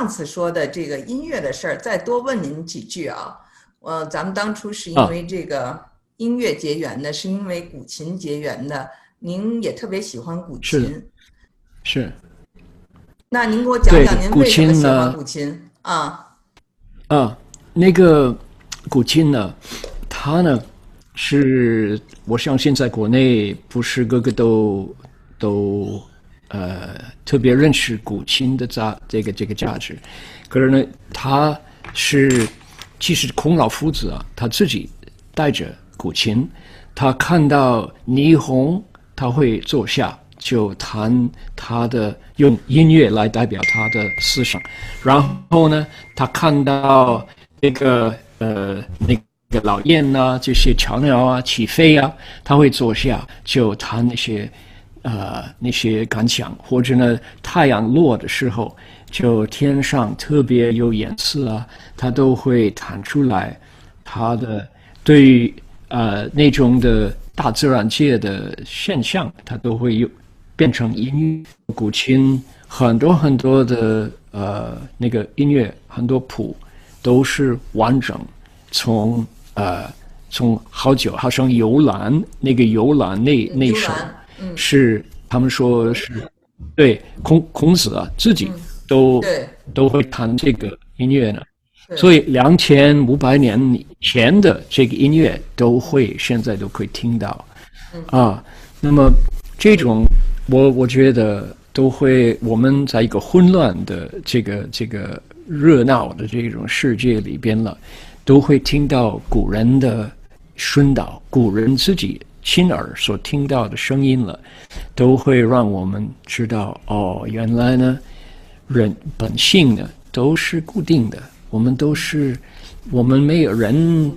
上次说的这个音乐的事儿，再多问您几句啊。呃，咱们当初是因为这个音乐结缘的，是因为古琴结缘的。您也特别喜欢古琴，是。那您给我讲讲您为什么喜欢古琴啊？啊，那个古琴呢，它呢是我相信在国内不是个个都都呃特别认识古琴的价这个这个价值，可是呢，他是其实孔老夫子啊，他自己带着古琴，他看到霓虹。他会坐下就弹他的，用音乐来代表他的思想。然后呢，他看到那个呃那个老燕啊，这些鸟鸟啊起飞啊，他会坐下就弹那些呃那些感想。或者呢，太阳落的时候，就天上特别有颜色啊，他都会弹出来。他的对于呃那种的。大自然界的现象，它都会有变成音乐。古琴很多很多的呃那个音乐，很多谱都是完整，从呃从好久，好像游览那个游览那那首是他们说是对孔孔子啊自己都都会弹这个音乐呢。所以两千五百年前的这个音乐都会现在都可以听到，啊，那么这种我我觉得都会我们在一个混乱的这个这个热闹的这种世界里边了，都会听到古人的熏导，古人自己亲耳所听到的声音了，都会让我们知道哦，原来呢人本性呢都是固定的。我们都是，我们没有人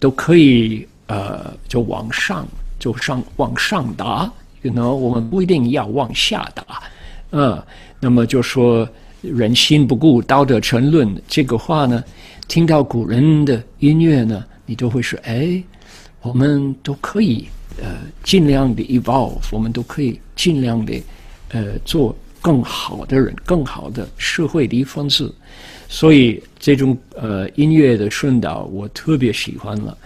都可以呃，就往上就上往上达，可能我们不一定要往下达，嗯，那么就说人心不顾，道德沉沦这个话呢，听到古人的音乐呢，你都会说，哎，我们都可以呃尽量的 evolve，我们都可以尽量的呃做更好的人，更好的社会的一分子。所以这种呃音乐的顺导我特别喜欢了，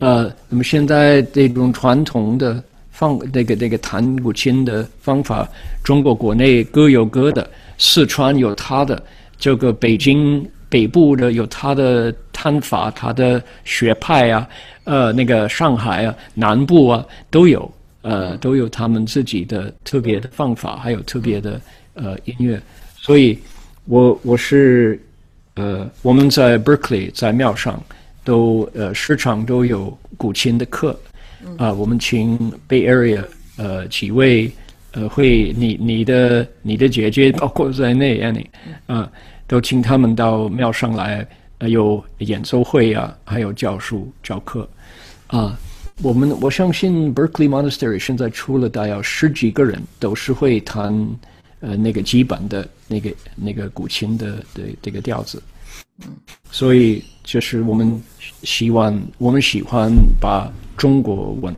呃，那么现在这种传统的放那个那个弹古琴的方法，中国国内各有各的，四川有它的，这个北京北部的有它的弹法，他的学派啊，呃，那个上海啊南部啊都有，呃，都有他们自己的特别的方法，还有特别的呃音乐，所以我我是。呃，我们在 Berkeley 在庙上都呃时常都有古琴的课，啊，我们请 Bay Area 呃几位呃会你你的你的姐姐包括在内 Annie 啊，都请他们到庙上来，有演奏会啊，还有教书教课啊。我们我相信 Berkeley Monastery 现在出了大约十几个人，都是会弹呃那个基本的。那个那个古琴的的这个调子，所以就是我们希望我们喜欢把中国文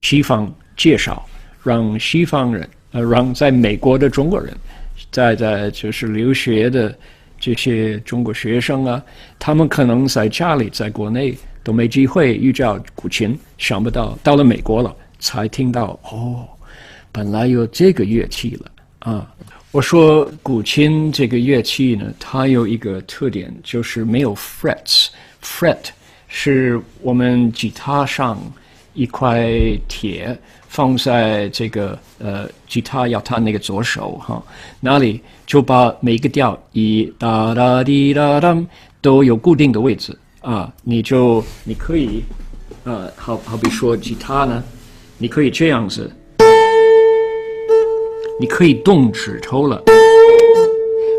西方介绍，让西方人呃让在美国的中国人，在在就是留学的这些中国学生啊，他们可能在家里在国内都没机会遇到古琴，想不到到了美国了才听到哦，本来有这个乐器了啊。我说古琴这个乐器呢，它有一个特点，就是没有 frets。fret 是我们吉他上一块铁放在这个呃吉他要弹那个左手哈，那里就把每一个调一哒哒滴哒哒都有固定的位置啊，你就你可以呃好好比说吉他呢，你可以这样子。你可以动指头了，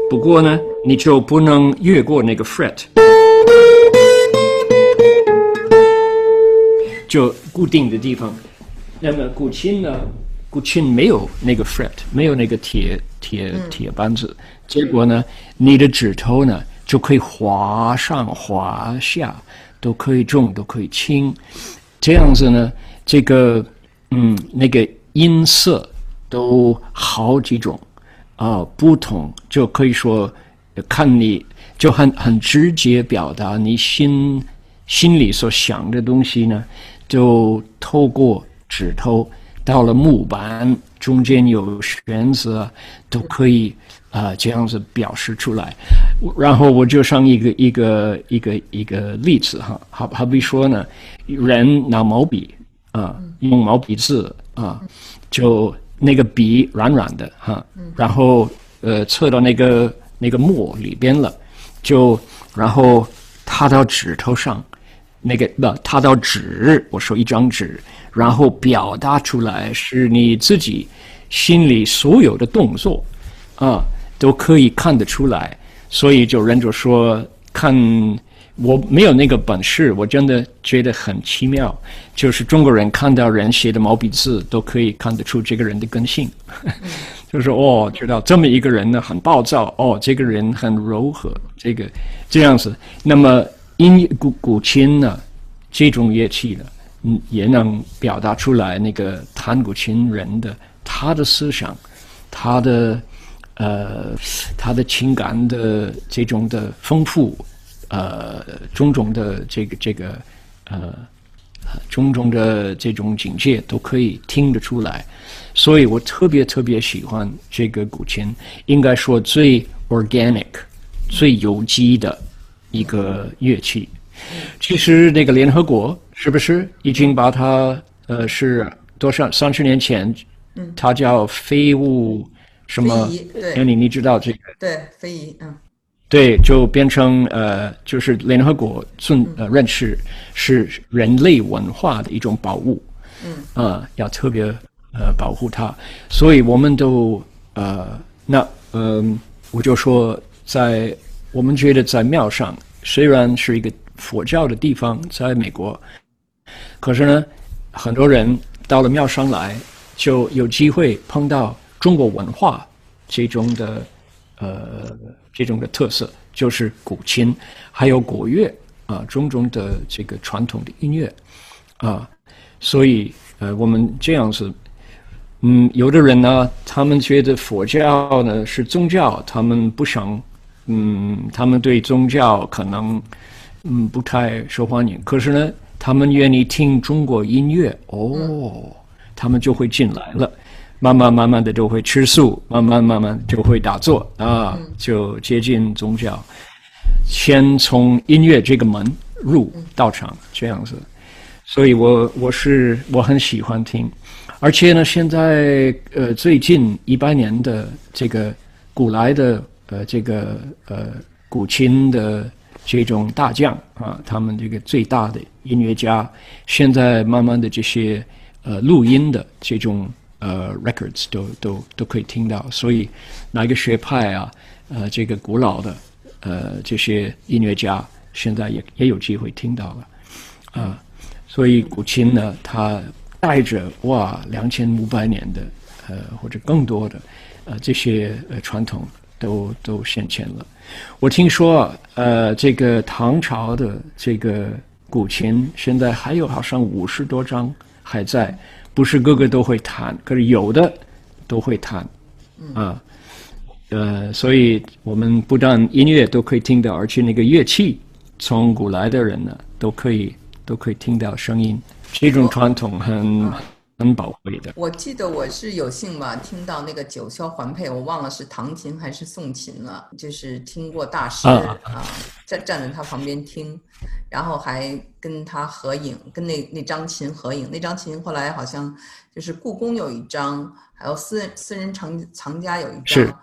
不过呢，你就不能越过那个 fret，就固定的地方。那么古琴呢？古琴没有那个 fret，没有那个铁铁铁扳子，结果呢，你的指头呢就可以滑上滑下，都可以重，都可以轻。这样子呢，这个嗯，那个音色。都好几种，啊不同，就可以说看你就很很直接表达你心心里所想的东西呢，就透过指头到了木板中间有旋子，都可以。啊，这样子表示出来，然后我就上一个一个一个一个例子哈，好好比说呢，人拿毛笔啊，用毛笔字啊，就那个笔软软的哈，然后呃，测到那个那个墨里边了，就然后踏到指头上，那个不他到纸，我说一张纸，然后表达出来是你自己心里所有的动作啊。都可以看得出来，所以就人就说看我没有那个本事，我真的觉得很奇妙。就是中国人看到人写的毛笔字，都可以看得出这个人的根性。就是哦，知道这么一个人呢，很暴躁。哦，这个人很柔和，这个这样子。那么音古古琴呢，这种乐器呢，嗯，也能表达出来那个弹古琴人的他的思想，他的。呃，他的情感的这种的丰富，呃，种种的这个这个呃，种种的这种境界都可以听得出来，所以我特别特别喜欢这个古琴，应该说最 organic、最有机的一个乐器。其实那个联合国是不是已经把它呃是多少三十年前，它叫非物。什么？那你你知道这个？对，非遗，嗯，对，就变成呃，就是联合国尊呃认识是人类文化的一种宝物，嗯，啊，要特别呃保护它，所以我们都呃，那嗯，我就说，在我们觉得在庙上，虽然是一个佛教的地方，在美国，可是呢，很多人到了庙上来，就有机会碰到。中国文化这种的呃这种的特色就是古琴，还有国乐啊，种种的这个传统的音乐啊，所以呃我们这样子，嗯，有的人呢，他们觉得佛教呢是宗教，他们不想，嗯，他们对宗教可能嗯不太受欢迎，可是呢，他们愿意听中国音乐，哦，他们就会进来了。慢慢慢慢的就会吃素，慢慢慢慢就会打坐。啊，就接近宗教。先从音乐这个门入道场这样子，所以我我是我很喜欢听，而且呢，现在呃最近一百年的这个古来的呃这个呃古琴的这种大将啊，他们这个最大的音乐家，现在慢慢的这些呃录音的这种。呃，records 都都都可以听到，所以哪个学派啊，呃，这个古老的呃这些音乐家，现在也也有机会听到了，啊，所以古琴呢，它带着哇两千五百年的呃或者更多的呃这些呃传统都都现钱了。我听说呃这个唐朝的这个古琴现在还有好像五十多张还在。不是个个都会弹，可是有的都会弹，啊，呃，所以我们不但音乐都可以听到，而且那个乐器，从古来的人呢，都可以都可以听到声音，这种传统很。我记得我是有幸吧，听到那个九霄环佩，我忘了是唐琴还是宋琴了，就是听过大师啊，站站在他旁边听，然后还跟他合影，跟那那张琴合影。那张琴后来好像就是故宫有一张，还有私私人藏藏家有一张。